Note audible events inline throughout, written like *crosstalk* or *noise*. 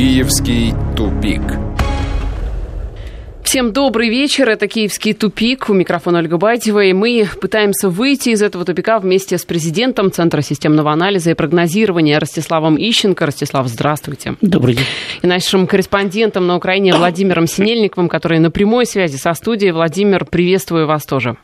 Киевский тупик. Всем добрый вечер. Это «Киевский тупик». У микрофона Ольга Байтьева. И мы пытаемся выйти из этого тупика вместе с президентом Центра системного анализа и прогнозирования Ростиславом Ищенко. Ростислав, здравствуйте. Добрый день. И нашим корреспондентом на Украине Владимиром Синельниковым, который на прямой связи со студией. Владимир, приветствую вас тоже.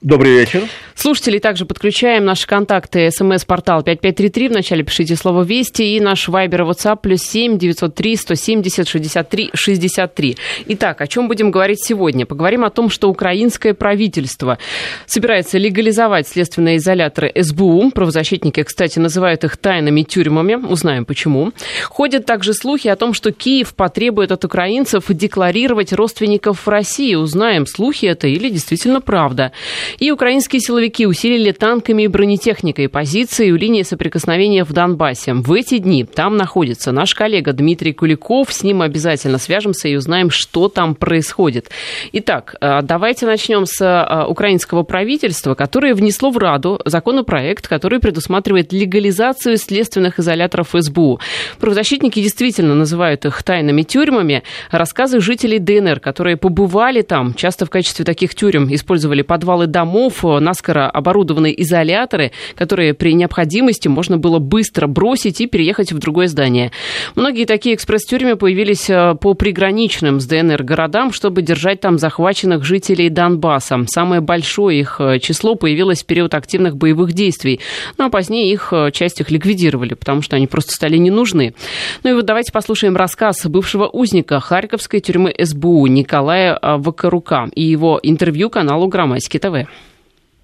Добрый вечер. Слушателей также подключаем наши контакты. СМС-портал 5533. Вначале пишите слово «Вести». И наш вайбер и WhatsApp плюс 7 903 170 63 63. Итак, о чем будем говорить сегодня? Поговорим о том, что украинское правительство собирается легализовать следственные изоляторы СБУ. Правозащитники, кстати, называют их тайными тюрьмами. Узнаем почему. Ходят также слухи о том, что Киев потребует от украинцев декларировать родственников в России. Узнаем, слухи это или действительно правда. И украинские силовики усилили танками и бронетехникой позиции у линии соприкосновения в Донбассе. В эти дни там находится наш коллега Дмитрий Куликов. С ним обязательно свяжемся и узнаем, что там происходит. Итак, э, давайте начнем с э, украинского правительства, которое внесло в Раду законопроект, который предусматривает легализацию следственных изоляторов СБУ. Правозащитники действительно называют их тайными тюрьмами. Рассказы жителей ДНР, которые побывали там, часто в качестве таких тюрем использовали подвалы домов, э, наскоро оборудованные изоляторы, которые при необходимости можно было быстро бросить и переехать в другое здание. Многие такие экспресс-тюрьмы появились э, по приграничным с ДНР городам, чтобы держать там захваченных жителей Донбасса. Самое большое их э, число появилось в период активных боевых действий. Ну а позднее их часть их ликвидировали, потому что они просто стали не нужны. Ну и вот давайте послушаем рассказ бывшего узника Харьковской тюрьмы СБУ Николая Вакарука и его интервью каналу Громадский ТВ.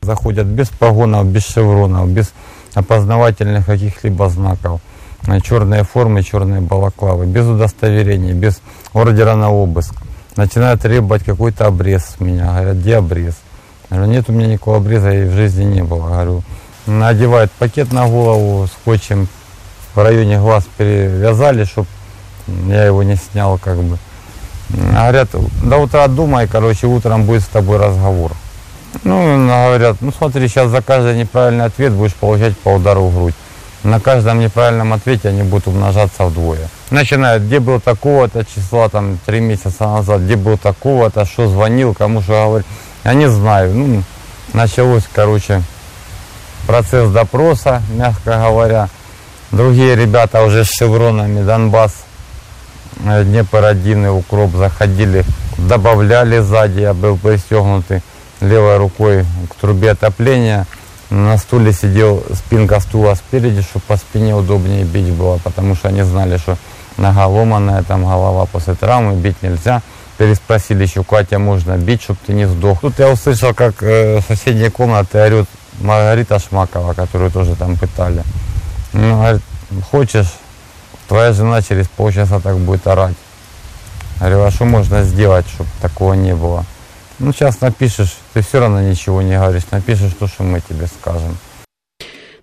Заходят без погонов, без шевронов, без опознавательных каких-либо знаков. Черные формы, черные балаклавы, без удостоверений, без ордера на обыск. Начинают требовать какой-то обрез с меня. Говорят, где обрез? Говорю, нет у меня никакого обреза и в жизни не было. Говорю, надевают пакет на голову, скотчем в районе глаз перевязали, чтобы я его не снял как бы. Говорят, до утра думай, короче, утром будет с тобой разговор. Ну, говорят, ну смотри, сейчас за каждый неправильный ответ будешь получать по удару в грудь. На каждом неправильном ответе они будут умножаться вдвое. Начинают, где был такого-то числа, там, три месяца назад, где был такого-то, что звонил, кому что говорил. Я не знаю. Ну, началось, короче, процесс допроса, мягко говоря. Другие ребята уже с шевронами, Донбасс, э, Днепр-1 и Укроп заходили, добавляли сзади, я был пристегнутый левой рукой к трубе отопления. На стуле сидел спинка стула спереди, чтобы по спине удобнее бить было, потому что они знали, что нога ломаная, там голова после травмы, бить нельзя. Переспросили еще, Катя, можно бить, чтобы ты не сдох. Тут я услышал, как э, соседней комнате орет Маргарита Шмакова, которую тоже там пытали. Ну, говорит, хочешь, твоя жена через полчаса так будет орать. Я говорю, а что можно сделать, чтобы такого не было? Ну, сейчас напишешь, ты все равно ничего не говоришь, напишешь то, что мы тебе скажем.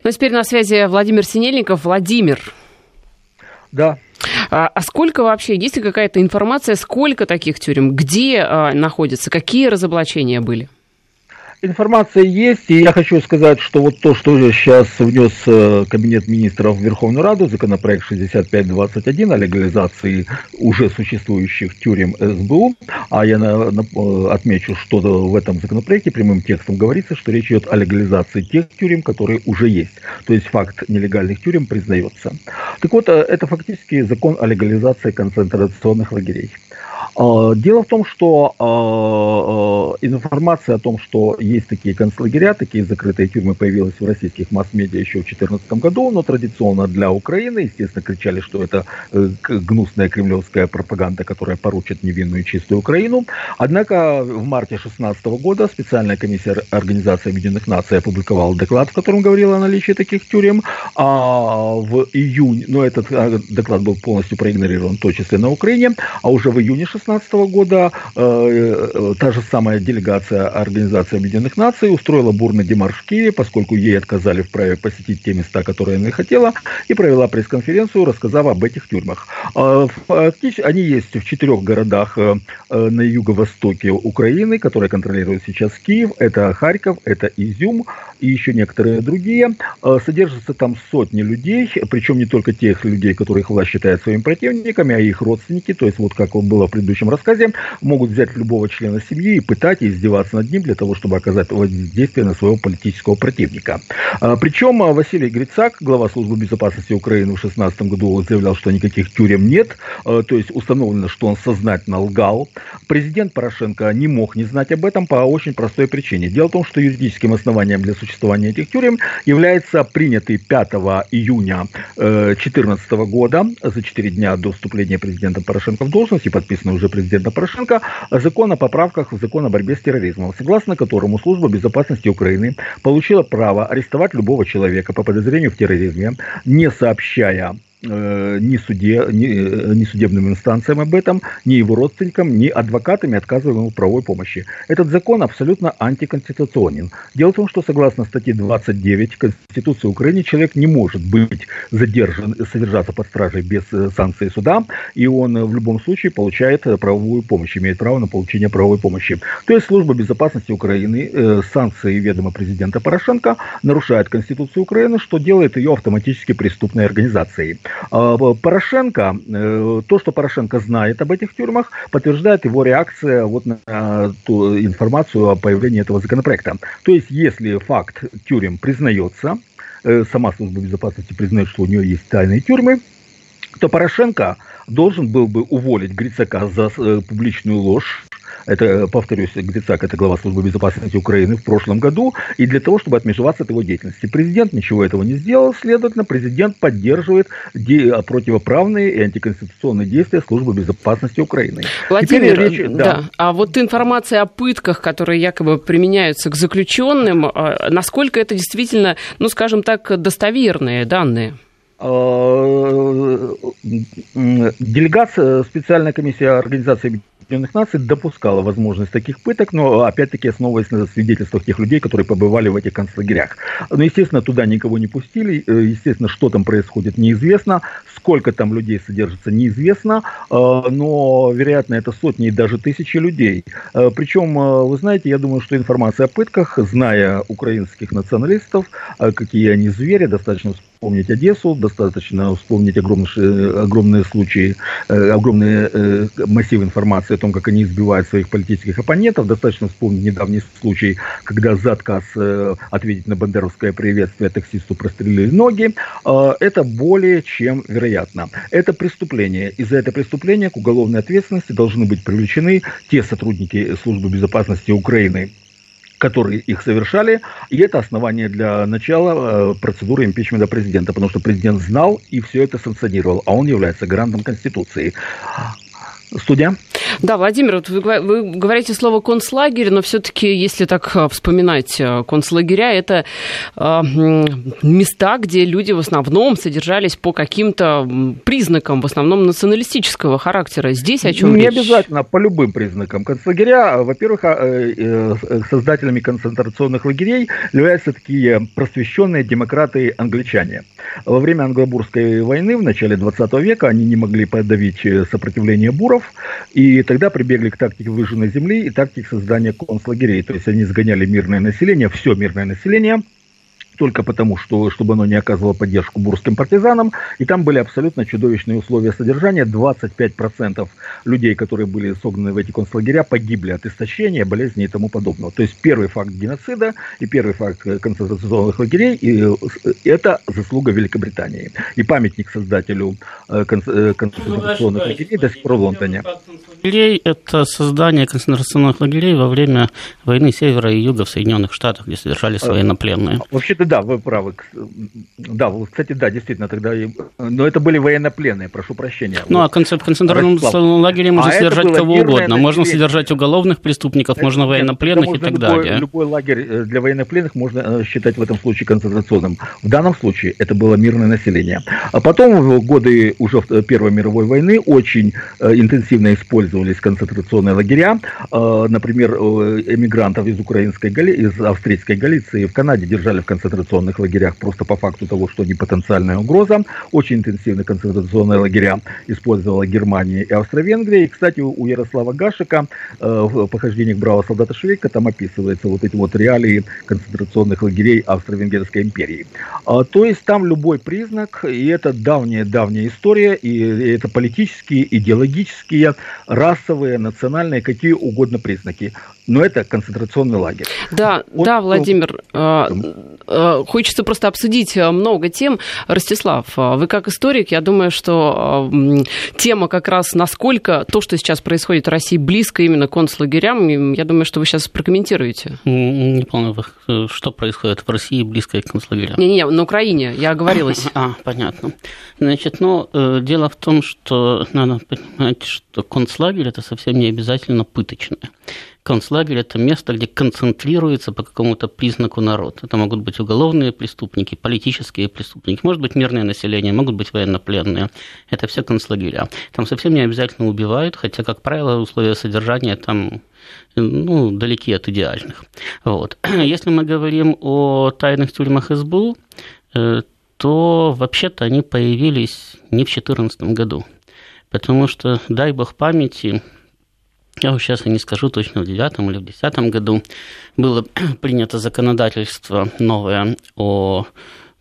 Ну, а теперь на связи Владимир Синельников. Владимир. Да. А, а сколько вообще, есть ли какая-то информация, сколько таких тюрем, где а, находятся, какие разоблачения были? Информация есть, и я хочу сказать, что вот то, что сейчас внес э, Кабинет министров в Верховную Раду, законопроект 6521 о легализации уже существующих тюрем СБУ, а я на, на, э, отмечу, что в этом законопроекте прямым текстом говорится, что речь идет о легализации тех тюрем, которые уже есть. То есть факт нелегальных тюрем признается. Так вот, э, это фактически закон о легализации концентрационных лагерей. А, дело в том, что информация о том, что есть такие концлагеря, такие закрытые тюрьмы появилась в российских масс-медиа еще в 2014 году, но традиционно для Украины, естественно, кричали, что это э, гнусная кремлевская пропаганда, которая поручит невинную чистую Украину. Однако в марте 2016 года специальная комиссия Организации Объединенных Наций опубликовала доклад, в котором говорила о наличии таких тюрем, а в июне, но этот доклад был полностью проигнорирован, в том числе на Украине, а уже в июне 2016 года э, э, та же самая делегация Организации Объединенных Наций устроила бурный демарш в Киеве, поскольку ей отказали в праве посетить те места, которые она хотела, и провела пресс-конференцию, рассказав об этих тюрьмах. Фактически они есть в четырех городах на юго-востоке Украины, которые контролирует сейчас Киев. Это Харьков, это Изюм и еще некоторые другие. Содержатся там сотни людей, причем не только тех людей, которых власть считает своими противниками, а их родственники, то есть вот как было в предыдущем рассказе, могут взять любого члена семьи и пытать и издеваться над ним для того, чтобы оказать воздействие на своего политического противника. Причем Василий Грицак, глава службы безопасности Украины в 2016 году заявлял, что никаких тюрем нет, то есть установлено, что он сознательно лгал. Президент Порошенко не мог не знать об этом по очень простой причине. Дело в том, что юридическим основанием для существования этих тюрем является принятый 5 июня 2014 э, года, за 4 дня до вступления президента Порошенко в должность и подписанный уже президентом Порошенко, закон о поправках в закон о борьбе с терроризмом, согласно которому служба безопасности Украины получила право арестовать любого человека по подозрению в терроризме, не сообщая ни, суде, ни, э, ни судебным инстанциям об этом, ни его родственникам, ни адвокатами, отказываемым в правовой помощи. Этот закон абсолютно антиконституционен. Дело в том, что согласно статье 29 Конституции Украины человек не может быть задержан, содержаться под стражей без э, санкции суда, и он в любом случае получает правовую помощь, имеет право на получение правовой помощи. То есть служба безопасности Украины э, санкции ведома президента Порошенко нарушает Конституцию Украины, что делает ее автоматически преступной организацией. А, Порошенко, э, то, что Порошенко знает об этих тюрьмах, подтверждает его реакция вот на ту информацию о появлении этого законопроекта. То есть, если факт тюрем признается, э, сама служба безопасности признает, что у нее есть тайные тюрьмы, то Порошенко должен был бы уволить Грицака за э, публичную ложь, это, повторюсь, Грицак, это глава службы безопасности Украины в прошлом году, и для того, чтобы отмежеваться от его деятельности. Президент ничего этого не сделал, следовательно, президент поддерживает противоправные и антиконституционные действия службы безопасности Украины. Владимир, речь, да. да. А вот информация о пытках, которые якобы применяются к заключенным, насколько это действительно, ну, скажем так, достоверные данные? Делегация, специальная комиссия Организации Объединенных Наций допускала возможность таких пыток, но опять-таки основываясь на свидетельствах тех людей, которые побывали в этих концлагерях. Но, естественно, туда никого не пустили, э, естественно, что там происходит, неизвестно, сколько там людей содержится, неизвестно, э, но, вероятно, это сотни и даже тысячи людей. Э, Причем, вы знаете, я думаю, что информация о пытках, зная украинских националистов, какие они звери, достаточно вспомнить Одессу, достаточно вспомнить огромные, огромные случаи, огромные массивы информации том, как они избивают своих политических оппонентов. Достаточно вспомнить недавний случай, когда за отказ э, ответить на бандеровское приветствие таксисту прострелили ноги. Э, это более чем вероятно. Это преступление. И за это преступление к уголовной ответственности должны быть привлечены те сотрудники службы безопасности Украины, которые их совершали, и это основание для начала э, процедуры импичмента президента, потому что президент знал и все это санкционировал, а он является гарантом Конституции. Студия? Да, Владимир, вот вы, вы говорите слово концлагерь, но все-таки, если так э, вспоминать э, концлагеря, это э, места, где люди в основном содержались по каким-то признакам, в основном националистического характера. Здесь о чем Не речь? обязательно, по любым признакам. Концлагеря, во-первых, э, создателями концентрационных лагерей являются такие просвещенные демократы-англичане. Во время Англобурской войны в начале 20 века они не могли подавить сопротивление буров, и тогда прибегли к тактике выжженной земли и тактике создания концлагерей. То есть они сгоняли мирное население, все мирное население – только потому, что, чтобы оно не оказывало поддержку бурским партизанам. И там были абсолютно чудовищные условия содержания. 25% людей, которые были согнаны в эти концлагеря, погибли от истощения, болезней и тому подобного. То есть первый факт геноцида и первый факт концентрационных лагерей и, это заслуга Великобритании. И памятник создателю э, э, концентрационных лагерей до сих пор в Лондоне. Лагерей – это создание концентрационных лагерей во время войны севера и юга в Соединенных Штатах, где содержались э, военнопленные. Вообще-то да, вы правы. Да, кстати, да, действительно, тогда... Но это были военнопленные, прошу прощения. Ну, а концепт концентрационном лагере можно а содержать кого угодно. Можно содержать уголовных преступников, это, можно военнопленных можно и так любой, далее. Любой лагерь э, для военнопленных можно э, считать в этом случае концентрационным. В данном случае это было мирное население. А потом, в годы уже Первой мировой войны, очень э, интенсивно использовались концентрационные лагеря. Например, эмигрантов из украинской из австрийской Галиции в Канаде держали в концентрационных концентрационных лагерях просто по факту того, что они потенциальная угроза. Очень интенсивные концентрационные лагеря использовала Германия и Австро-Венгрия. И, кстати, у Ярослава Гашика э, в похождениях бравого солдата Швейка там описывается вот эти вот реалии концентрационных лагерей Австро-Венгерской империи. А, то есть там любой признак, и это давняя-давняя история, и это политические, идеологические, расовые, национальные, какие угодно признаки но это концентрационный лагерь. Да, вот, да, ну, Владимир, ну, хочется просто обсудить э, много тем. Ростислав, вы как историк, я думаю, что тема как раз насколько то, что сейчас происходит в России, близко именно к концлагерям, я думаю, что вы сейчас прокомментируете. Не помню, что происходит в России близко к концлагерям. Не-не, на Украине, я оговорилась. *laughs* А, понятно. Значит, ну, дело в том, что надо понимать, что концлагерь – это совсем не обязательно пыточное. Концлагерь – это место, где концентрируется по какому-то признаку народ. Это могут быть уголовные преступники, политические преступники, может быть мирное население, могут быть военнопленные. Это все концлагеря. Там совсем не обязательно убивают, хотя, как правило, условия содержания там ну, далеки от идеальных. Вот. *clears throat* Если мы говорим о тайных тюрьмах СБУ, э, то вообще-то они появились не в 2014 году. Потому что, дай бог памяти, я вот сейчас не скажу точно, в девятом или в десятом году было *clears throat* принято законодательство новое о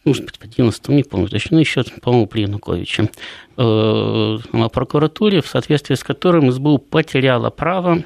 может быть, в 11 не помню точно, но еще, по-моему, при Януковиче, э, о прокуратуре, в соответствии с которым СБУ потеряла право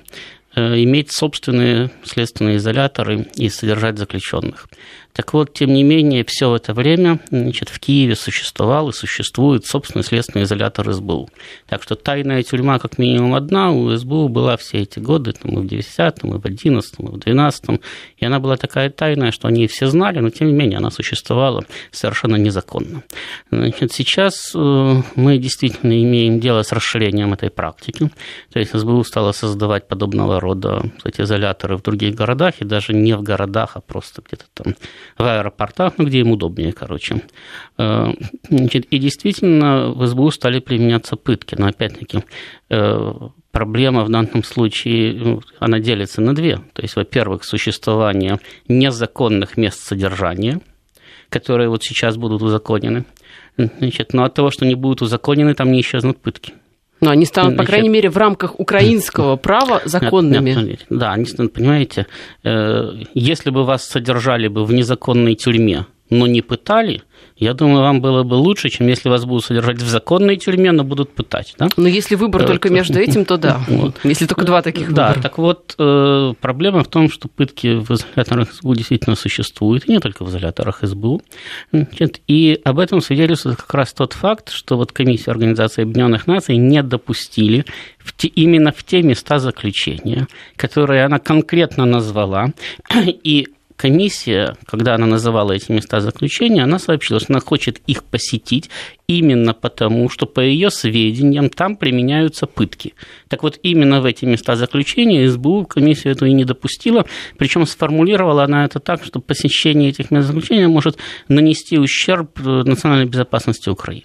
э, иметь собственные следственные изоляторы и содержать заключенных. Так вот, тем не менее, все это время значит, в Киеве существовал и существует собственный следственный изолятор СБУ. Так что тайная тюрьма как минимум одна у СБУ была все эти годы, там, и в 10-м, и в 11-м, и в 12-м. И она была такая тайная, что они все знали, но тем не менее она существовала совершенно незаконно. Значит, сейчас э, мы действительно имеем дело с расширением этой практики. То есть СБУ стала создавать подобного рода эти изоляторы в других городах, и даже не в городах, а просто где-то там в аэропортах, ну, где им удобнее, короче. Э, значит, и действительно в СБУ стали применяться пытки, но опять-таки э, проблема в данном случае, ну, она делится на две. То есть, во-первых, существование незаконных мест содержания, которые вот сейчас будут узаконены. Значит, но от того, что они будут узаконены, там не исчезнут пытки. Но они станут, по крайней мере, в рамках украинского права законными. Нет, нет, да, они станут, понимаете, э, если бы вас содержали бы в незаконной тюрьме, но не пытали – я думаю, вам было бы лучше, чем если вас будут содержать в законной тюрьме, но будут пытать. Да? Но если выбор вот. только между этим, то да. *laughs* Вот. Если только два таких Да, выбора. так вот, э, проблема в том, что пытки в изоляторах СБУ действительно существуют, и не только в изоляторах СБУ. И об этом свидетельствует как раз тот факт, что вот комиссия Организации Объединенных Наций не допустили в те, именно в те места заключения, которые она конкретно назвала, *clears throat* и комиссия, когда она называла эти места заключения, она сообщила, что она хочет их посетить именно потому, что, по ее сведениям, там применяются пытки. Так вот, именно в эти места заключения СБУ комиссию эту и не допустила, причем сформулировала она это так, что посещение этих мест заключения может нанести ущерб национальной безопасности Украины.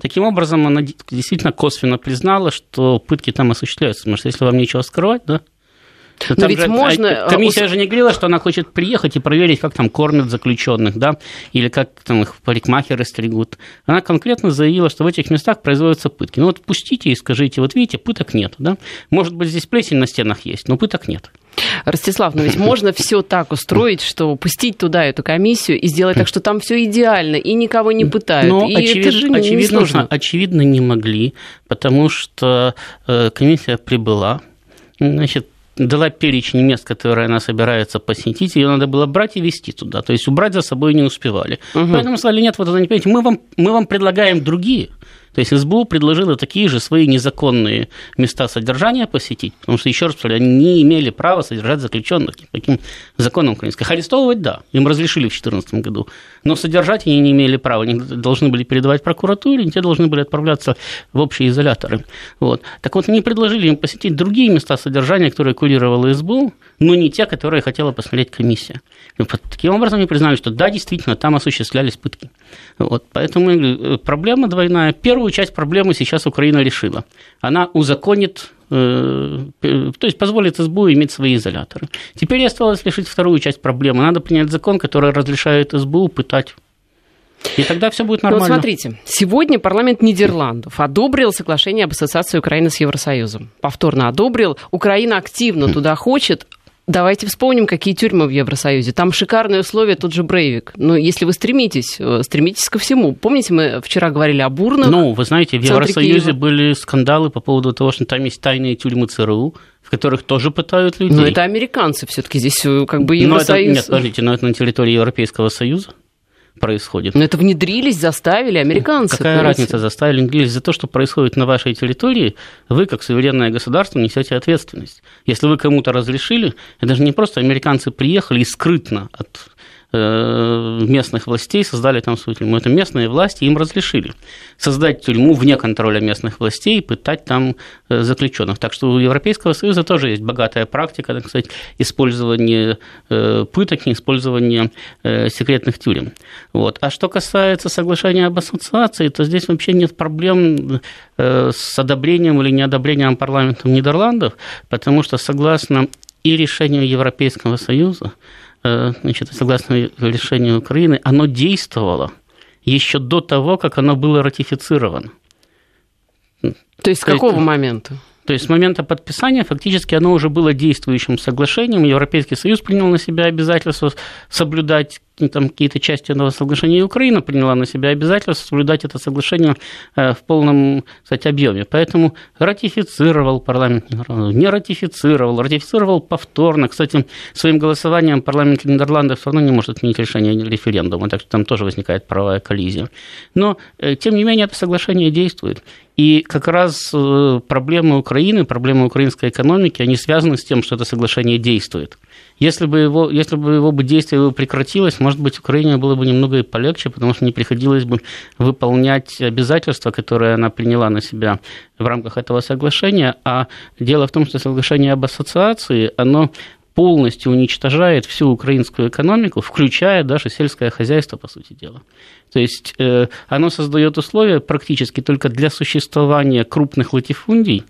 Таким образом, она действительно косвенно признала, что пытки там осуществляются. Потому что если вам нечего скрывать, да, но там ведь же, можно... А, комиссия же не говорила, что она хочет приехать и проверить, как там кормят заключенных, да, или как там их парикмахеры стригут. Она конкретно заявила, что в этих местах производятся пытки. Ну вот пустите и скажите, вот видите, пыток нет, да. Может быть, здесь плесень на стенах есть, но пыток нет. Ростислав, но ведь можно *laughs* все так устроить, что пустить туда эту комиссию и сделать так, что там все идеально, и никого не пытают. Но и очевид, это же не, очевидно, не очевидно, не могли, потому что э, комиссия прибыла, значит, дала перечень мест, которые она собирается посетить, ее надо было брать и везти туда. То есть убрать за собой не успевали. Угу. Поэтому сказали, нет, вот это не понимаете, мы вам, мы вам предлагаем другие. То есть СБУ предложила такие же свои незаконные места содержания посетить, потому что, еще раз повторяю, они не имели права содержать заключенных по каким законам украинских. Арестовывать, да, им разрешили в 2014 году, но содержать они не имели права, они должны были передавать прокуратуре, те должны были отправляться в общие изоляторы. Вот. Так вот, они предложили им посетить другие места содержания, которые курировала СБУ, но не те, которые хотела посмотреть комиссия. И таким образом они признали, что да, действительно, там осуществлялись пытки. Вот. Поэтому проблема двойная. Первую первую часть проблемы сейчас Украина решила. Она узаконит э, то есть позволит СБУ иметь свои изоляторы. Теперь осталось решить вторую часть проблемы. Надо принять закон, который разрешает СБУ пытать и тогда все будет нормально. Ну, вот смотрите, сегодня парламент Нидерландов одобрил соглашение об ассоциации Украины с Евросоюзом. Повторно одобрил. Украина активно туда хочет. Давайте вспомним, какие тюрьмы в Евросоюзе. Там шикарные условия, тот же Брейвик. Но если вы стремитесь, э, стремитесь ко всему. Помните, мы вчера говорили о Бурнах? Ну, вы знаете, в Евросоюзе Киева. были скандалы по поводу того, что там есть тайные тюрьмы ЦРУ, в которых тоже пытают людей. Но это американцы все таки здесь э, как бы Евросоюз. Но это, нет, подождите, но это на территории Европейского Союза происходит. Но это внедрились, заставили американцы. Какая разница, заставили, внедрились? За то, что происходит на вашей территории, вы, как суверенное государство, несете ответственность. Если вы кому-то разрешили, это же не просто американцы приехали и скрытно от местных властей создали там свою тюрьму. Это местные власти им разрешили создать тюрьму вне контроля местных властей и пытать там э, заключенных. Так что у Европейского Союза тоже есть богатая практика, так сказать, использования э, пыток, использования секретных тюрем. Вот. А что касается соглашения об ассоциации, то здесь вообще нет проблем с одобрением или неодобрением парламентом Нидерландов, потому что согласно и решению Европейского Союза, Э, значит, согласно решению Украины, оно действовало еще до того, как оно было ратифицировано. То есть с какого есть, момента? То есть с момента подписания фактически оно уже было действующим соглашением. Европейский Союз принял на себя обязательство соблюдать там какие-то части этого соглашения, и Украина приняла на себя обязательство соблюдать это соглашение э, в полном, кстати, объеме. Поэтому ратифицировал парламент Нидерландов, не ратифицировал, ратифицировал повторно. Кстати, своим голосованием парламент Нидерландов все равно не может отменить решение референдума, так что там тоже возникает правовая коллизия. Но, э, тем не менее, это соглашение действует. И как раз э, проблемы Украины, проблемы украинской экономики, они связаны с тем, что это соглашение действует. Если бы его, если бы его действие прекратилось, может быть, Украине было бы немного и полегче, потому что не приходилось бы выполнять обязательства, которые она приняла на себя в рамках этого соглашения. А дело в том, что соглашение об ассоциации, оно полностью уничтожает всю украинскую экономику, включая даже сельское хозяйство, по сути дела. То есть э, оно создает условия практически только для существования крупных латифундий,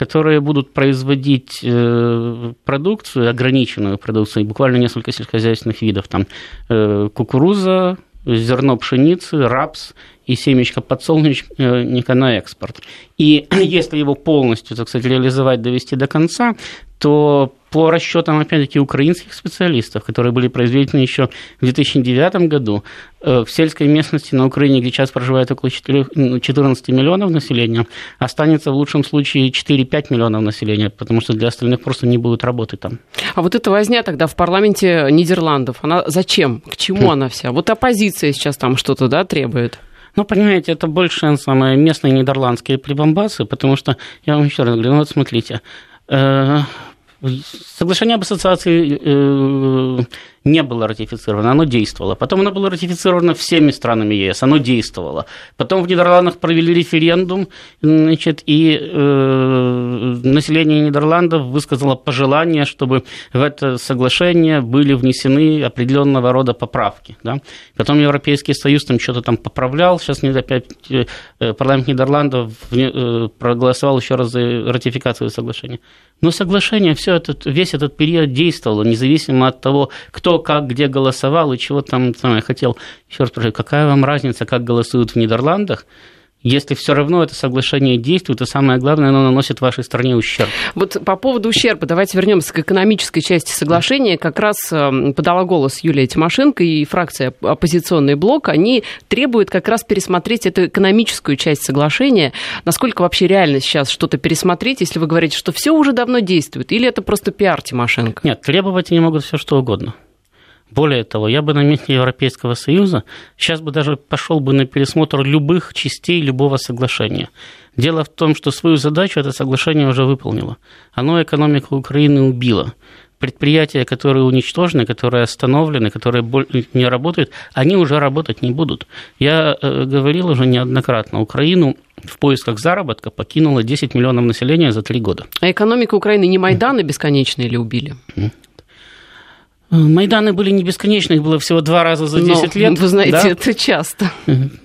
которые будут производить э, продукцию, ограниченную продукцию, буквально несколько сельскохозяйственных видов, там э, кукуруза, зерно пшеницы, рапс и семечко подсолнечника на экспорт. И *clears throat* если его полностью, так сказать, реализовать, довести до конца, то по расчетам, опять-таки, украинских специалистов, которые были произведены еще в 2009 году, э, в сельской местности на Украине, где сейчас проживает около 4, 14 ну, миллионов населения, останется в лучшем случае 4-5 миллионов населения, потому что для остальных просто не будут работы там. А вот эта возня тогда в парламенте Нидерландов, она зачем? К чему хм. она вся? Вот оппозиция сейчас там что-то да, требует. Ну, понимаете, это больше самые местные нидерландские прибамбасы, потому что, я вам еще раз говорю, ну вот смотрите, э, Соглашение об ассоциации э, не было ратифицировано, оно действовало. Потом оно было ратифицировано всеми странами ЕС, оно действовало. Потом в Нидерландах провели референдум, значит, и э, население Нидерландов высказало пожелание, чтобы в это соглашение были внесены определенного рода поправки. Да? Потом Европейский Союз там что-то там поправлял, сейчас опять э, парламент Нидерландов э, проголосовал еще раз за ратификацию соглашения. Но соглашение все этот, весь этот период действовало, независимо от того, кто как где голосовал и чего там самое хотел. Еще раз спрашиваю, какая вам разница, как голосуют в Нидерландах? Если все равно это соглашение действует, то самое главное, оно наносит вашей стране ущерб. Вот по поводу ущерба, давайте вернемся к экономической части соглашения. Как раз эм, подала голос Юлия Тимошенко и фракция «Оппозиционный блок». Они требуют как раз пересмотреть эту экономическую часть соглашения. Насколько вообще реально сейчас что-то пересмотреть, если вы говорите, что все уже давно действует, или это просто пиар Тимошенко? Нет, требовать они могут все что угодно. Более того, я бы на месте Европейского Союза сейчас бы даже пошел бы на пересмотр любых частей любого соглашения. Дело в том, что свою задачу это соглашение уже выполнило. Оно экономику Украины убило. Предприятия, которые уничтожены, которые остановлены, которые не работают, они уже работать не будут. Я э, говорил уже неоднократно, Украину в поисках заработка покинуло 10 миллионов населения за три года. А экономика Украины не Майданы бесконечные или убили? Майданы были не бесконечны, их было всего два раза за 10 Но, лет. Вы знаете, да? это часто.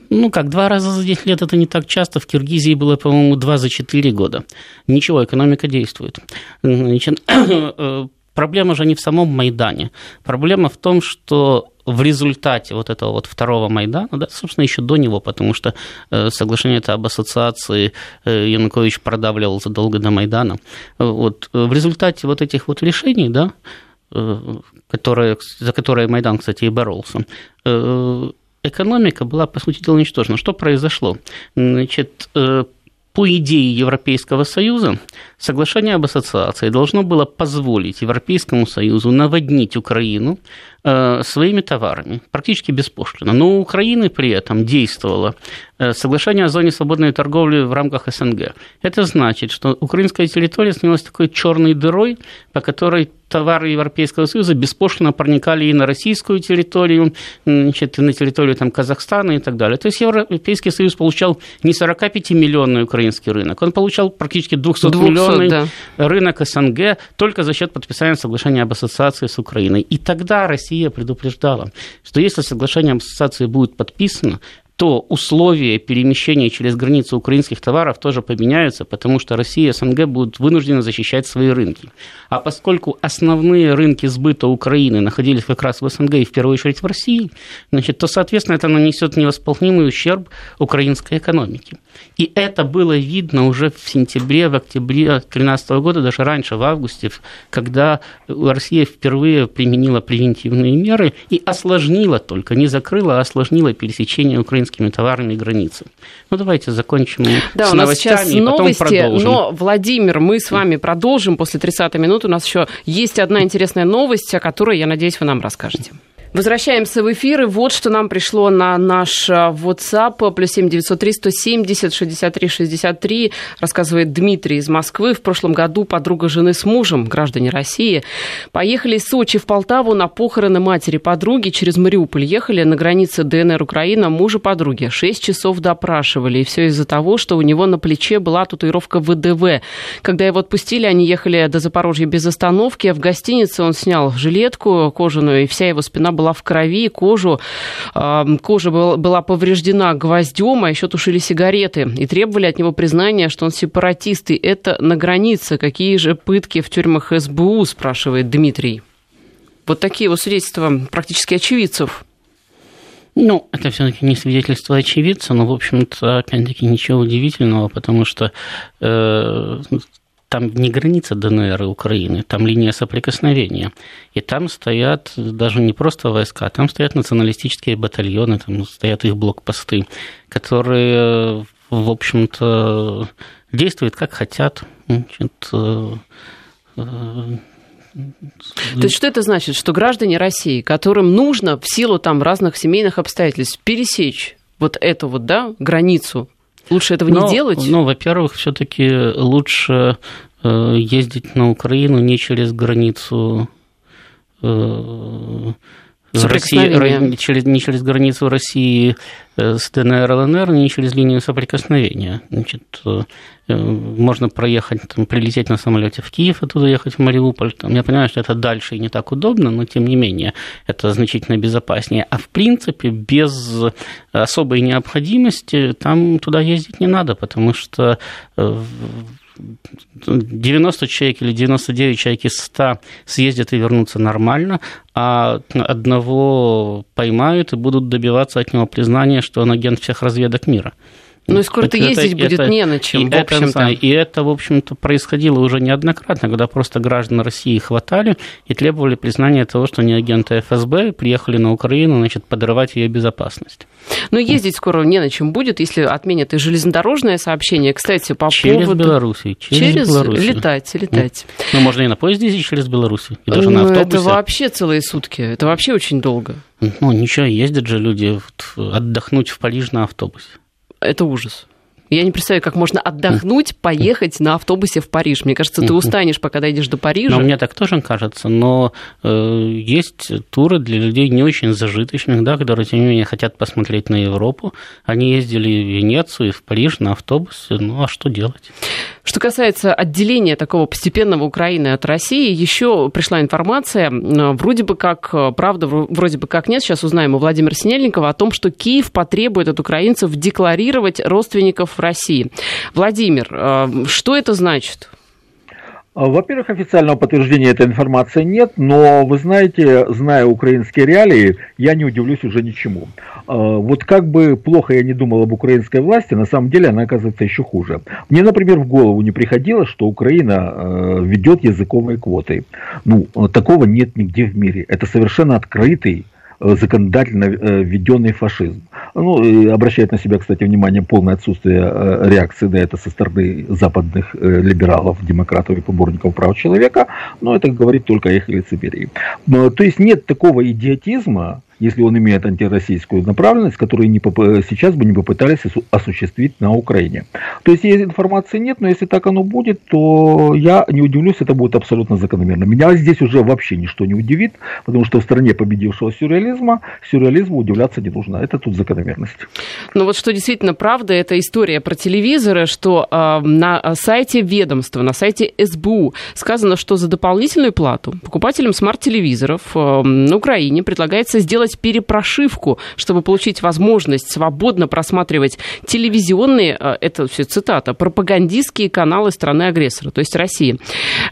Ну как, два раза за 10 лет это не так часто. В Киргизии было, по-моему, два за 4 года. Ничего, экономика действует. Значит, *coughs* проблема же не в самом Майдане. Проблема в том, что в результате вот этого вот второго Майдана, да, собственно, еще до него, потому что э, соглашение это об ассоциации э, Янукович продавливал задолго до Майдана, вот, в результате вот этих вот решений, да, э, которые, за которые Майдан, кстати, и боролся, э, экономика была, по сути дела, уничтожена. Что произошло? Значит, э, по идее Европейского Союза, соглашение об ассоциации должно было позволить Европейскому Союзу наводнить Украину своими товарами, практически беспошлино. Но у Украины при этом действовало э, соглашение о зоне свободной торговли в рамках СНГ. Это значит, что украинская территория становилась такой черной дырой, по которой товары Европейского Союза беспошлино проникали и на российскую территорию, значит, и на территорию там, Казахстана и так далее. То есть Европейский Союз получал не 45-миллионный украинский рынок, он получал практически 200-миллионный 200, да. рынок СНГ только за счет подписания соглашения об ассоциации с Украиной. И тогда Россия предупреждала, что если соглашение об ассоциации будет подписано, то условия перемещения через границу украинских товаров тоже поменяются, потому что Россия и СНГ будут вынуждены защищать свои рынки. А поскольку основные рынки сбыта Украины находились как раз в СНГ и в первую очередь в России, значит, то, соответственно, это нанесет невосполнимый ущерб украинской экономике. И это было видно уже в сентябре, в октябре 2013 года, даже раньше, в августе, когда Россия впервые применила превентивные меры и осложнила только, не закрыла, а осложнила пересечение украинскими товарами границы. Ну, давайте закончим да, с у нас новостями сейчас и потом новости, продолжим. Но, Владимир, мы с вами продолжим после 30 минут. У нас еще есть одна интересная новость, о которой, я надеюсь, вы нам расскажете. Возвращаемся в эфир, и вот что нам пришло на наш а, WhatsApp, плюс 7 903 170 63 63, рассказывает Дмитрий из Москвы. В прошлом году подруга жены с мужем, граждане России, поехали из Сочи в Полтаву на похороны матери подруги, через Мариуполь ехали на границе ДНР-Украина мужа подруги. Шесть часов допрашивали, и все из-за того, что у него на плече была татуировка ВДВ. Когда его отпустили, они ехали до Запорожья без остановки, в гостинице он снял жилетку кожаную, и вся его спина была была в крови, кожу, кожа была повреждена гвоздем, а еще тушили сигареты. И требовали от него признания, что он сепаратист, и это на границе. Какие же пытки в тюрьмах СБУ, спрашивает Дмитрий. Вот такие вот свидетельства практически очевидцев. Ну, это все-таки не свидетельство очевидца, но, в общем-то, опять-таки ничего удивительного, потому что э, там не граница ДНР и Украины, там линия соприкосновения. И там стоят даже не просто войска, там стоят националистические батальоны, там стоят их блокпосты, которые, в общем-то, действуют как хотят. Значит, э, э, то есть что это значит? Что граждане России, которым нужно в силу там разных семейных обстоятельств пересечь вот эту вот, да, границу Лучше этого но, не делать? Ну, во-первых, все-таки лучше э, ездить на Украину не через границу э, России, через, не через границу России э, с ДНР, ЛНР, не через линию соприкосновения. Значит, можно проехать, там, прилететь на самолете в Киев, оттуда ехать в Мариуполь. Там, я понимаю, что это дальше и не так удобно, но тем не менее это значительно безопаснее. А в принципе, без особой необходимости там туда ездить не надо, потому что 90 человек или 99 человек из 100 съездят и вернутся нормально, а одного поймают и будут добиваться от него признания, что он агент всех разведок мира. Ну и скоро-то ездить это, будет это, не на чем, и в общем-то. Это, и это, в общем-то, происходило уже неоднократно, когда просто граждан России хватали и требовали признания того, что они агенты ФСБ, приехали на Украину, значит, подрывать ее безопасность. Но ездить скоро не на чем будет, если отменят и железнодорожное сообщение. Кстати, по через поводу... Белоруссию. Через, через Белоруссию. Летать, летать. Ну, можно и на поезде ездить через Белоруссию, и даже ну, на автобусе. Это вообще целые сутки, это вообще очень долго. Ну, ничего, ездят же люди отдохнуть в Париж на автобусе это ужас. Я не представляю, как можно отдохнуть, поехать на автобусе в Париж. Мне кажется, ты устанешь, пока дойдешь до Парижа. Но мне так тоже кажется, но э, есть туры для людей не очень зажиточных, да, которые, тем не менее, хотят посмотреть на Европу. Они ездили в Венецию и в Париж на автобусе, ну а что делать? Что касается отделения такого постепенного Украины от России, еще пришла информация, вроде бы как, правда, вроде бы как нет, сейчас узнаем у Владимира Синельникова о том, что Киев потребует от украинцев декларировать родственников в России. Владимир, э, что это значит? Во-первых, официального подтверждения этой информации нет, но вы знаете, зная украинские реалии, я не удивлюсь уже ничему. А, вот как бы плохо я не думал об украинской власти, на самом деле она оказывается еще хуже. Мне, например, в голову не приходило, что Украина э, ведет языковые квоты. Ну, такого нет нигде в мире. Это совершенно открытый законодательно э, введенный фашизм. Ну, и обращает на себя, кстати, внимание полное отсутствие э, реакции на это со стороны западных либералов, демократов и поборников прав человека, но это говорит только о их лицемерии. То есть нет такого идиотизма, если он имеет антироссийскую направленность, которую не сейчас бы не попытались осуществить на Украине. То есть информации нет, но если так оно будет, то я не удивлюсь, это будет абсолютно закономерно. Меня здесь уже вообще ничто не удивит, потому что в стране победившего сюрреализма, сюрреализму удивляться не нужно. Это тут закономерность. Но вот что действительно правда, это история про телевизоры, что э, на сайте ведомства, на сайте СБУ сказано, что за дополнительную плату покупателям смарт-телевизоров э, на Украине предлагается сделать сделать перепрошивку, чтобы получить возможность свободно просматривать телевизионные, э, это все цитата, пропагандистские каналы страны-агрессора, то есть России.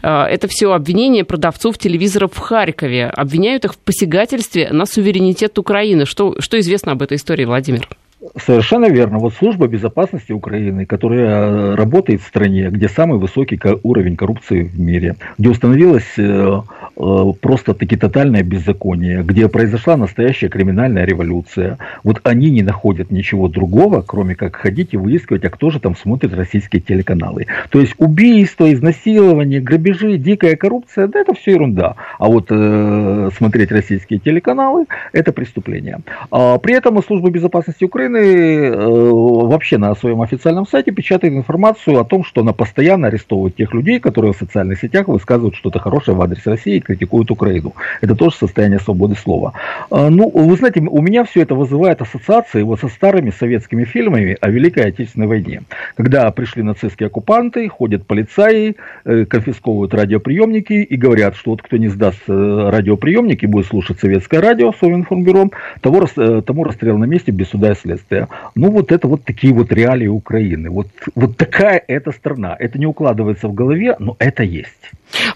Э, это все обвинения продавцов телевизоров в Харькове. Обвиняют их в посягательстве на суверенитет Украины. Что, что известно об этой истории, Владимир? Совершенно верно. Вот служба безопасности Украины, которая э, работает в стране, где самый высокий уровень коррупции в мире, где установилась э, э, просто-таки тотальное беззаконие, где произошла настоящая криминальная революция. Вот они не находят ничего другого, кроме как ходить и выискивать, а кто же там смотрит российские телеканалы. То есть убийство, изнасилование, грабежи, дикая коррупция, да это все ерунда. А вот э, смотреть российские телеканалы это преступление. А при этом служба безопасности Украины Украины э, вообще на своем официальном сайте печатает информацию о том, что она постоянно арестовывает тех людей, которые в социальных сетях высказывают что-то хорошее в адрес России и критикуют Украину. Это тоже состояние свободы слова. Э, ну, вы знаете, у меня все это вызывает ассоциации вот со старыми советскими фильмами о Великой Отечественной войне. Когда пришли нацистские оккупанты, ходят полицаи, э, конфисковывают радиоприемники и говорят, что вот кто не сдаст радиоприемники, будет слушать советское радио, Совинформбюро, того, тому расстрел на месте без суда и следствия последствия. Ну, вот это вот такие вот реалии Украины. Вот, вот такая эта страна. Это не укладывается в голове, но это есть.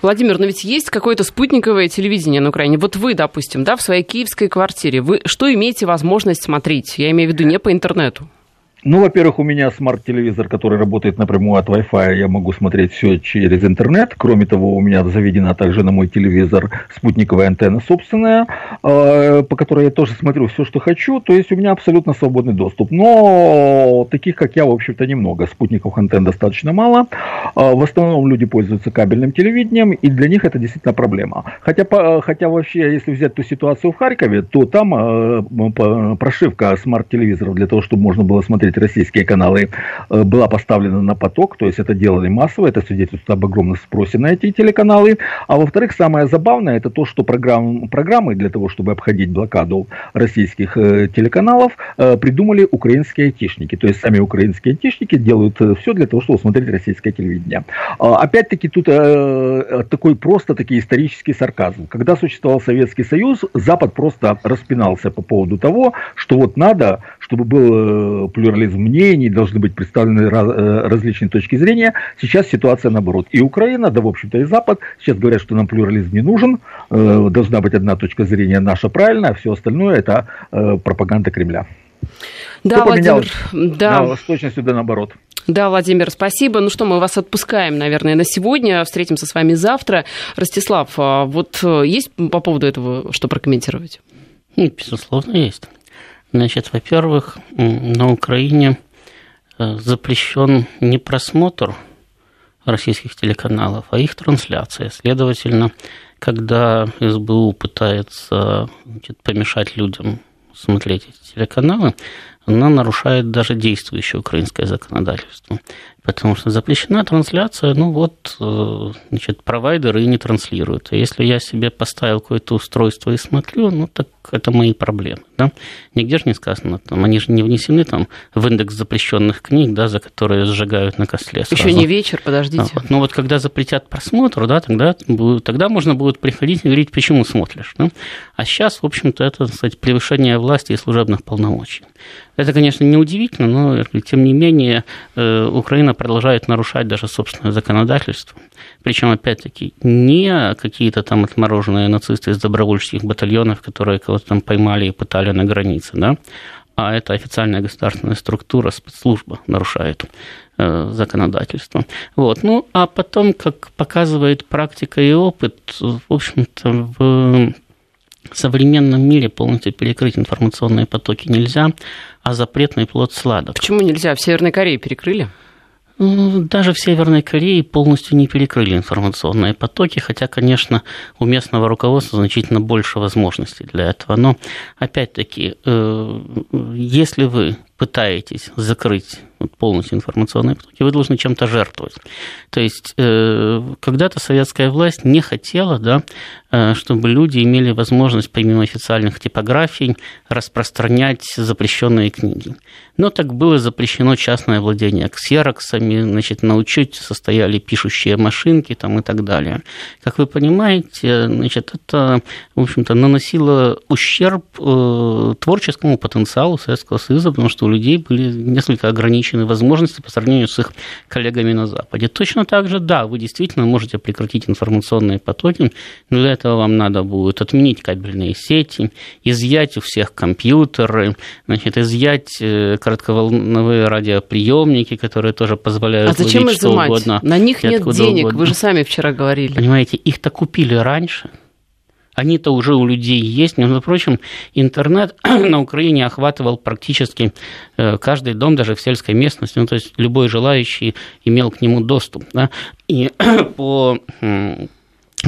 Владимир, но ведь есть какое-то спутниковое телевидение на Украине. Вот вы, допустим, да, в своей киевской квартире, вы что имеете возможность смотреть? Я имею в виду не по интернету. Ну, во-первых, у меня смарт-телевизор, который работает напрямую от Wi-Fi, я могу смотреть все через интернет. Кроме того, у меня заведена также на мой телевизор спутниковая антенна собственная, э, по которой я тоже смотрю все, что хочу. То есть у меня абсолютно свободный доступ. Но таких, как я, в общем-то, немного. Спутниковых антенн достаточно мало. Э, в основном люди пользуются кабельным телевидением, и для них это действительно проблема. Хотя, хотя вообще, если взять ту ситуацию в Харькове, то там э, прошивка смарт-телевизоров для того, чтобы можно было смотреть российские каналы, э, была поставлена на поток, то есть это делали массово, это свидетельствует об огромном спросе на эти телеканалы. А во-вторых, самое забавное, это то, что программ, программы для того, чтобы обходить блокаду российских э, телеканалов, э, придумали украинские айтишники. То есть сами украинские айтишники делают все для того, чтобы смотреть российское телевидение. А, опять-таки тут такой просто-таки исторический сарказм. Когда существовал Советский Союз, Запад просто распинался по поводу того, что вот надо, чтобы был э, плюрализм мнений, должны быть представлены э, различные точки зрения. Сейчас ситуация наоборот. И Украина, да, в общем-то, и Запад сейчас говорят, что нам плюрализм не нужен, э, должна быть одна точка зрения наша правильная, а все остальное это пропаганда Кремля. Да, что Владимир, да. Да, с точностью да наоборот. Да, Владимир, спасибо. Ну что, мы вас отпускаем, наверное, на сегодня. Встретимся с вами завтра. Ростислав, а вот есть по поводу этого что прокомментировать? Нет, безусловно, есть. Значит, во-первых, на Украине э, запрещен не просмотр российских телеканалов, а их трансляция. Следовательно, когда СБУ пытается значит, помешать людям смотреть эти телеканалы, она нарушает даже действующее украинское законодательство потому что запрещена трансляция, ну вот, э, значит, провайдеры и не транслируют. А если я себе поставил какое-то устройство и смотрю, ну так это мои проблемы, да. Нигде же не сказано, там, они же не внесены там в индекс запрещенных книг, да, за которые сжигают на косле сразу. Еще не вечер, подождите. А, вот, ну вот когда запретят просмотр, да, тогда, тогда можно будет приходить и говорить, почему смотришь, да? А сейчас, в общем-то, это, сказать, превышение власти и служебных полномочий. Это, конечно, неудивительно, но, тем не менее, э, Украина продолжает нарушать даже собственное законодательство. Причем, опять-таки, не какие-то там отмороженные нацисты из добровольческих батальонов, которые кого-то там поймали и пытали на границе, да, а это официальная государственная структура, спецслужба нарушает э, законодательство. Вот. Ну, а потом, как показывает практика и опыт, в общем-то, в современном мире полностью перекрыть информационные потоки нельзя, а запретный плод сладок. Почему нельзя? В Северной Корее перекрыли? Даже в Северной Корее полностью не перекрыли информационные потоки, хотя, конечно, у местного руководства значительно больше возможностей для этого. Но, опять-таки, э, если вы пытаетесь закрыть полностью информационные потоки, вы должны чем-то жертвовать. То есть э, когда-то советская власть не хотела, да, чтобы люди имели возможность помимо официальных типографий распространять запрещенные книги. Но так было запрещено частное владение ксероксами, значит, на учете состояли пишущие машинки там, и так далее. Как вы понимаете, значит, это, в общем-то, наносило ущерб э, творческому потенциалу Советского Союза, потому что у людей были несколько ограничены возможности по сравнению с их коллегами на Западе. Точно так же, да, вы действительно можете прекратить информационные потоки, но для этого вам надо будет отменить кабельные сети, изъять у всех компьютеры, значит, изъять э, коротковолновые радиоприемники, которые тоже позволяют А зачем изымать? Угодно, На них нет денег, угодно. вы же сами вчера говорили. Понимаете, их-то купили раньше – они-то уже у людей есть. Между прочим, интернет *clears throat* на Украине охватывал практически э, каждый дом, даже в сельской местности. Ну, то есть любой желающий имел к нему доступ. Да? И *clears throat* по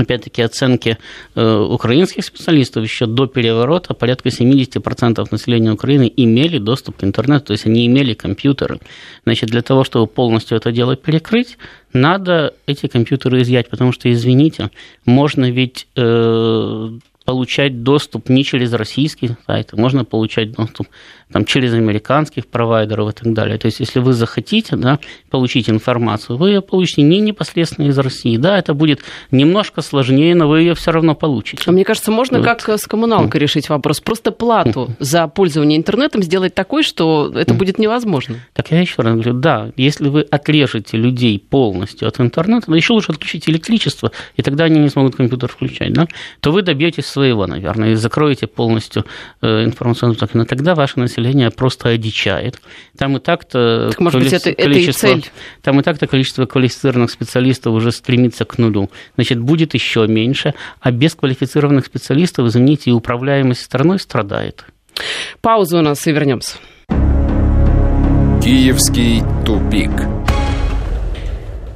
опять-таки, оценки э, украинских специалистов еще до переворота порядка 70% населения Украины имели доступ к интернету, то есть они имели компьютеры. Значит, для того, чтобы полностью это дело перекрыть, надо эти компьютеры изъять, потому что, извините, можно ведь э, получать доступ не через российские сайты, можно получать доступ там, через американских провайдеров и так далее. То есть, если вы захотите да, получить информацию, вы ее получите не непосредственно из России. Да, это будет немножко сложнее, но вы ее все равно получите. А мне кажется, можно вот. как с коммуналкой решить вопрос. Просто плату за пользование интернетом сделать такой, что это будет невозможно. Так я еще раз говорю, да, если вы отрежете людей полностью от интернета, да еще лучше отключите электричество, и тогда они не смогут компьютер включать, да, то вы добьетесь своего, наверное, и закроете полностью э, информационную. Но тогда ваше население население просто одичает. Там и так-то так, может быть, это, количество, это и цель. Там и так-то количество квалифицированных специалистов уже стремится к нулю. Значит, будет еще меньше, а без квалифицированных специалистов, извините, и управляемость страной страдает. Пауза у нас и вернемся. Киевский тупик.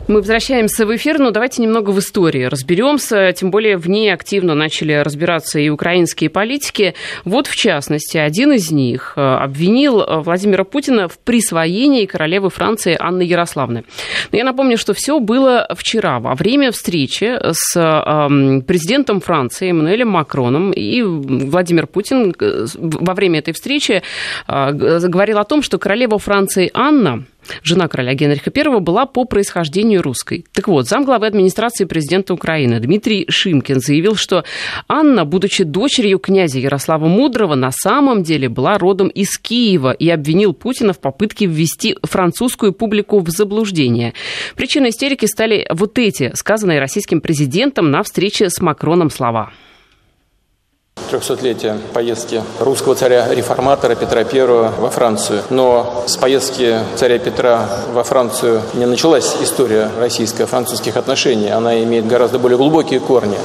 Мы возвращаемся в эфир, но давайте немного в истории разберемся. Тем более в ней активно начали разбираться и украинские политики. Вот, в частности, один из них э, обвинил э, Владимира Путина в присвоении королевы Франции Анны Ярославны. Но я напомню, что все было вчера, во время встречи с эм, президентом Франции Эммануэлем Макроном. И Владимир Путин э, во время этой встречи говорил о том, что королева Франции Анна жена короля Генриха I, была по происхождению русской. Так вот, замглавы администрации президента Украины Дмитрий Шимкин заявил, что Анна, будучи дочерью князя Ярослава Мудрого, на самом деле была родом из Киева и обвинил Путина в попытке ввести французскую публику в заблуждение. Причиной истерики стали вот эти, сказанные российским президентом на встрече с Макроном слова. 300-летие поездки русского царя-реформатора Петра I во Францию. Но с поездки царя Петра во Францию не началась история российско-французских отношений. Она имеет гораздо более глубокие корни.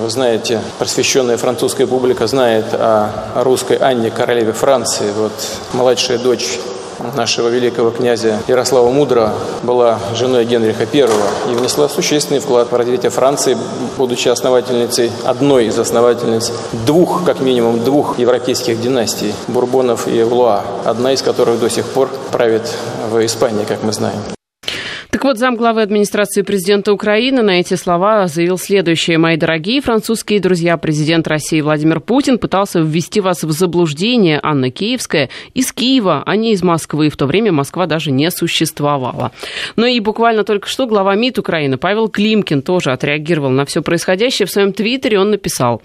Вы знаете, просвещенная французская публика знает о русской Анне, королеве Франции. Вот младшая дочь нашего великого князя Ярослава Мудра была женой Генриха I и внесла существенный вклад в развитие Франции, будучи основательницей, одной из основательниц двух, как минимум, двух европейских династий – Бурбонов и Влуа, одна из которых до сих пор правит в Испании, как мы знаем. Так вот, замглавы администрации президента Украины на эти слова заявил следующее. Мои дорогие французские друзья, президент России Владимир Путин пытался ввести вас в заблуждение. Анна Киевская из Киева, а не из Москвы. В то время Москва даже не существовала. Ну и буквально только что глава МИД Украины Павел Климкин тоже отреагировал на все происходящее. В своем твиттере он написал.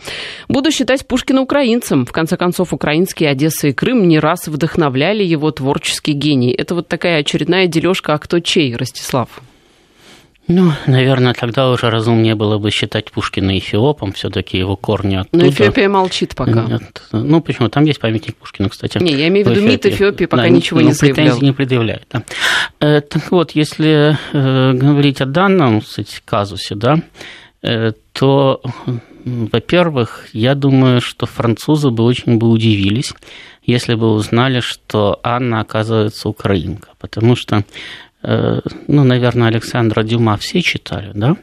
Буду считать Пушкина украинцем. В конце концов, украинские Одесса и Крым не раз вдохновляли его творческий гений. Это вот такая очередная дележка «А кто чей?» Ростислав? Ну, наверное, тогда уже разумнее было бы считать Пушкина эфиопом, все-таки его корни оттуда. Но Эфиопия молчит пока. Нет. Ну, почему? Там есть памятник Пушкину, кстати. Не, я имею в виду МИД Эфиопии пока да, ничего ну, не заявлял. претензий не предъявляет. Да. Э, так вот, если э, говорить о данном кстати, казусе, да, э, то, во-первых, я думаю, что французы бы очень бы удивились, если бы узнали, что Анна оказывается украинка, потому что ну, наверное, Александра Дюма все читали, да?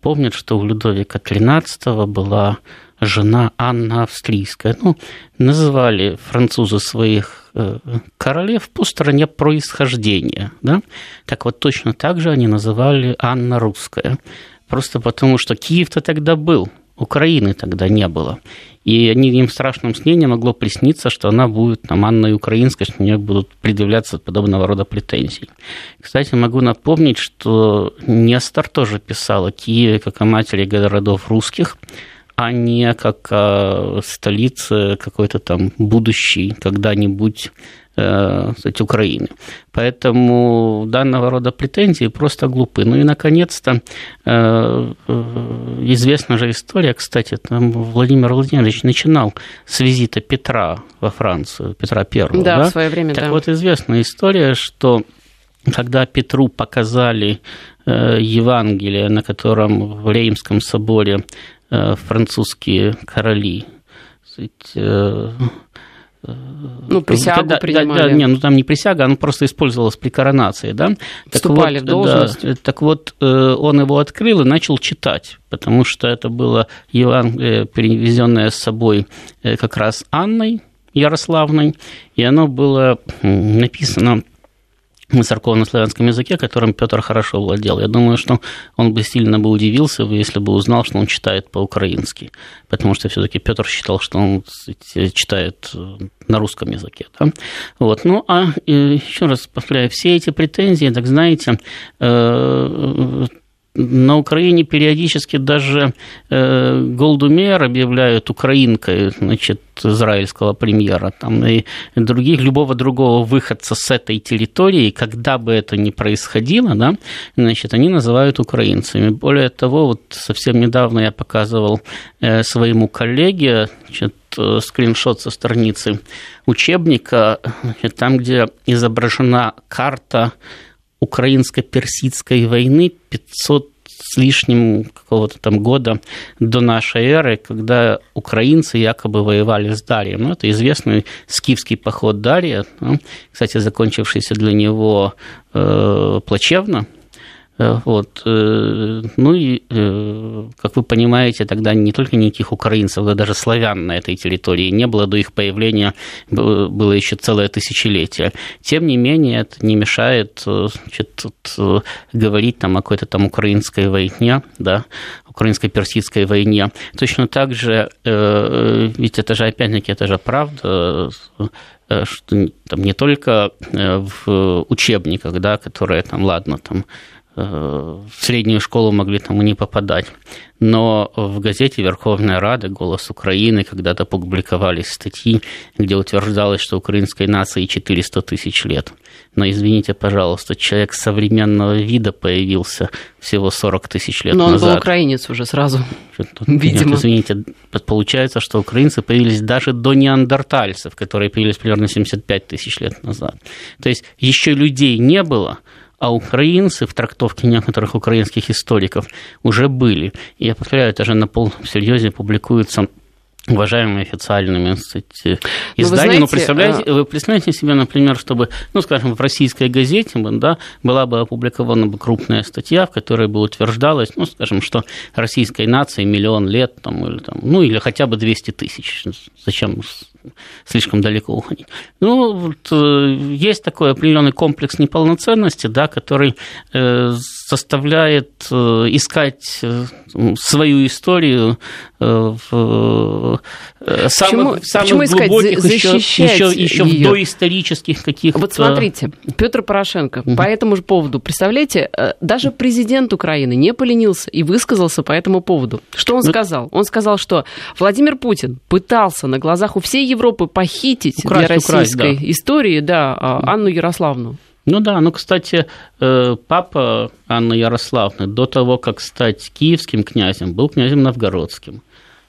Помнят, что у Людовика XIII была жена Анна Австрийская. Ну, называли французы своих э, королев по стране происхождения, да? Так вот, точно так же они называли Анна Русская. Просто потому, что Киев-то тогда был, Украины тогда не было. И они, им в страшном сне не могло присниться, что она будет там Анной Украинской, что у нее будут предъявляться подобного рода претензий. Кстати, могу напомнить, что Нестор тоже писал о Киеве как о матери городов русских, а не как о столице какой-то там будущей когда-нибудь Э, кстати, Украины. Поэтому данного рода претензии просто глупы. Ну и, наконец-то, э, э, известна же история, кстати, там Владимир Владимирович начинал с визита Петра во Францию, Петра Первого. Да, да? в свое время, так да. вот, известна история, что когда Петру показали Евангелие, на котором в Реймском соборе французские короли ну, присягу да, принимали. Да, да, не, ну там не присяга, оно просто использовалось при коронации, да? Вступали так вот, в должность. Да, так вот, э, он его открыл и начал читать, потому что это было Евангелие, перевезенное с собой э, как раз Анной Ярославной, и оно было написано на церковно-славянском языке, которым Петр хорошо владел. Я думаю, что он бы сильно бы удивился, если бы узнал, что он читает по-украински, потому что все-таки Петр считал, что он читает э, на русском языке. Да? Вот. Ну, а э, еще раз повторяю, все эти претензии, так знаете, э, на Украине периодически даже э, Голдумер объявляют украинкой, значит, израильского премьера, там, и других, любого другого выходца с этой территории, когда бы это ни происходило, да, значит, они называют украинцами. Более того, вот совсем недавно я показывал э, своему коллеге, значит, э, скриншот со страницы учебника, значит, там, где изображена карта украинско-персидской войны 500 с лишним какого-то там года до нашей эры, когда украинцы якобы воевали с Дарием. Ну, это известный скифский поход Дария, ну, кстати, закончившийся для него э, плачевно, вот. Э, ну и, э, как вы понимаете, тогда не только никаких украинцев, но даже славян на этой территории не было. До их появления было еще целое тысячелетие. Тем не менее, это не мешает значит, тут говорить там, о какой-то там украинской войне, да, украинско-персидской войне. Точно так же, ведь это же, опять-таки, это же правда, что там не только в учебниках, да, которые там, ладно, там в среднюю школу могли там и не попадать. Но в газете Верховная Рада, Голос Украины, когда-то публиковались статьи, где утверждалось, что украинской нации 400 тысяч лет. Но извините, пожалуйста, человек современного вида появился всего 40 тысяч лет Но назад. Но он был украинец уже сразу, *laughs* видимо. Нет, извините, получается, что украинцы появились даже до неандертальцев, которые появились примерно 75 тысяч лет назад. То есть еще людей не было, а украинцы в трактовке некоторых украинских историков уже были. И я повторяю, это же на полном серьезе публикуется уважаемыми официальными кстати, изданиями. Ну, представляете, а... вы представляете себе, например, чтобы, ну, скажем, в российской газете да, была бы опубликована бы крупная статья, в которой бы утверждалось, ну, скажем, что российской нации миллион лет, там, или, там, ну, или хотя бы 200 тысяч. Зачем слишком далеко уходить. Ну, вот, э, есть такой определенный комплекс неполноценности, да, который э, заставляет э, искать свою историю в самых, почему, самых почему глубоких, еще, еще, еще в доисторических каких-то... Вот смотрите, Петр Порошенко угу. по этому же поводу, представляете, даже президент Украины не поленился и высказался по этому поводу. Что он ну, сказал? Он сказал, что Владимир Путин пытался на глазах у всей Европы похитить украсть, для российской украсть, да. истории да, а, Анну Ярославну. Ну да, ну, кстати, э, папа Анны Ярославны до того, как стать киевским князем, был князем новгородским.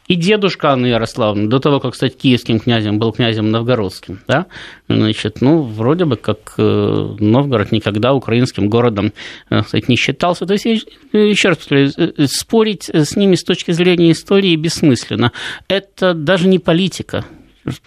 И дедушка Анны Ярославны, до того, как стать киевским князем, был князем новгородским. Да? Значит, ну, вроде бы как э, Новгород никогда украинским городом э, кстати, не считался. То есть, еще раз повторяю, спорить с ними с точки зрения истории бессмысленно. Это даже не политика.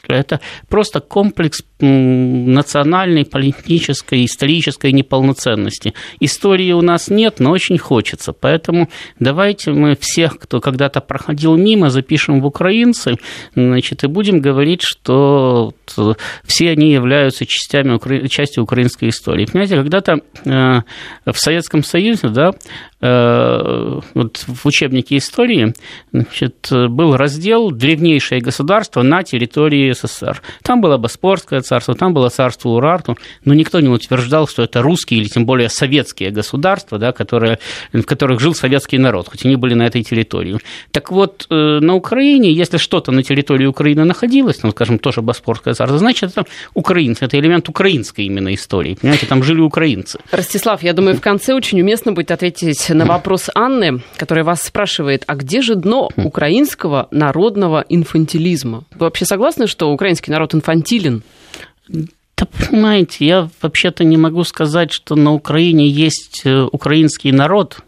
Это просто комплекс национальной, политической, исторической неполноценности. Истории у нас нет, но очень хочется. Поэтому давайте мы всех, кто когда-то проходил мимо, запишем в украинцы, значит, и будем говорить, что все они являются частями, частью украинской истории. Понимаете, когда-то э, в Советском Союзе, да, э, вот в учебнике истории значит, был раздел «Древнейшее государство на территории СССР». Там было Боспорское царство, там было царство Урарту, но никто не утверждал, что это русские или тем более советские государства, да, которые, в которых жил советский народ, хоть они были на этой территории. Так вот, э, на Украине, если что-то на территории Украины находилось, ну, скажем, тоже Боспорское царство, значит, это украинцы, это элемент украинской именно истории. Понимаете, там жили украинцы. Ростислав, я думаю, в конце очень уместно будет ответить на вопрос Анны, которая вас спрашивает, а где же дно украинского народного инфантилизма? Вы вообще согласны, что украинский народ инфантилен? Да, понимаете, я вообще-то не могу сказать, что на Украине есть э, украинский народ,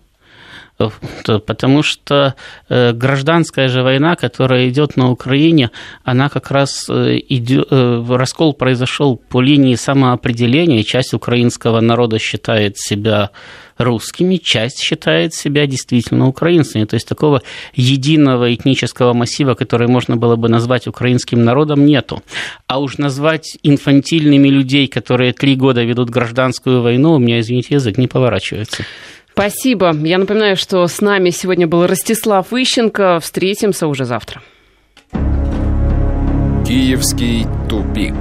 потому что э, гражданская же война, которая идет на Украине, она как раз э, идет, раскол произошел по линии самоопределения. Часть украинского народа считает себя русскими, часть считает себя действительно украинцами. То есть такого единого этнического массива, который можно было бы назвать украинским народом, нету. А уж назвать инфантильными людей, которые три года ведут гражданскую войну, у меня, извините, язык не поворачивается. Спасибо. Я напоминаю, что с нами сегодня был Ростислав Ищенко. Встретимся уже завтра. Киевский тупик.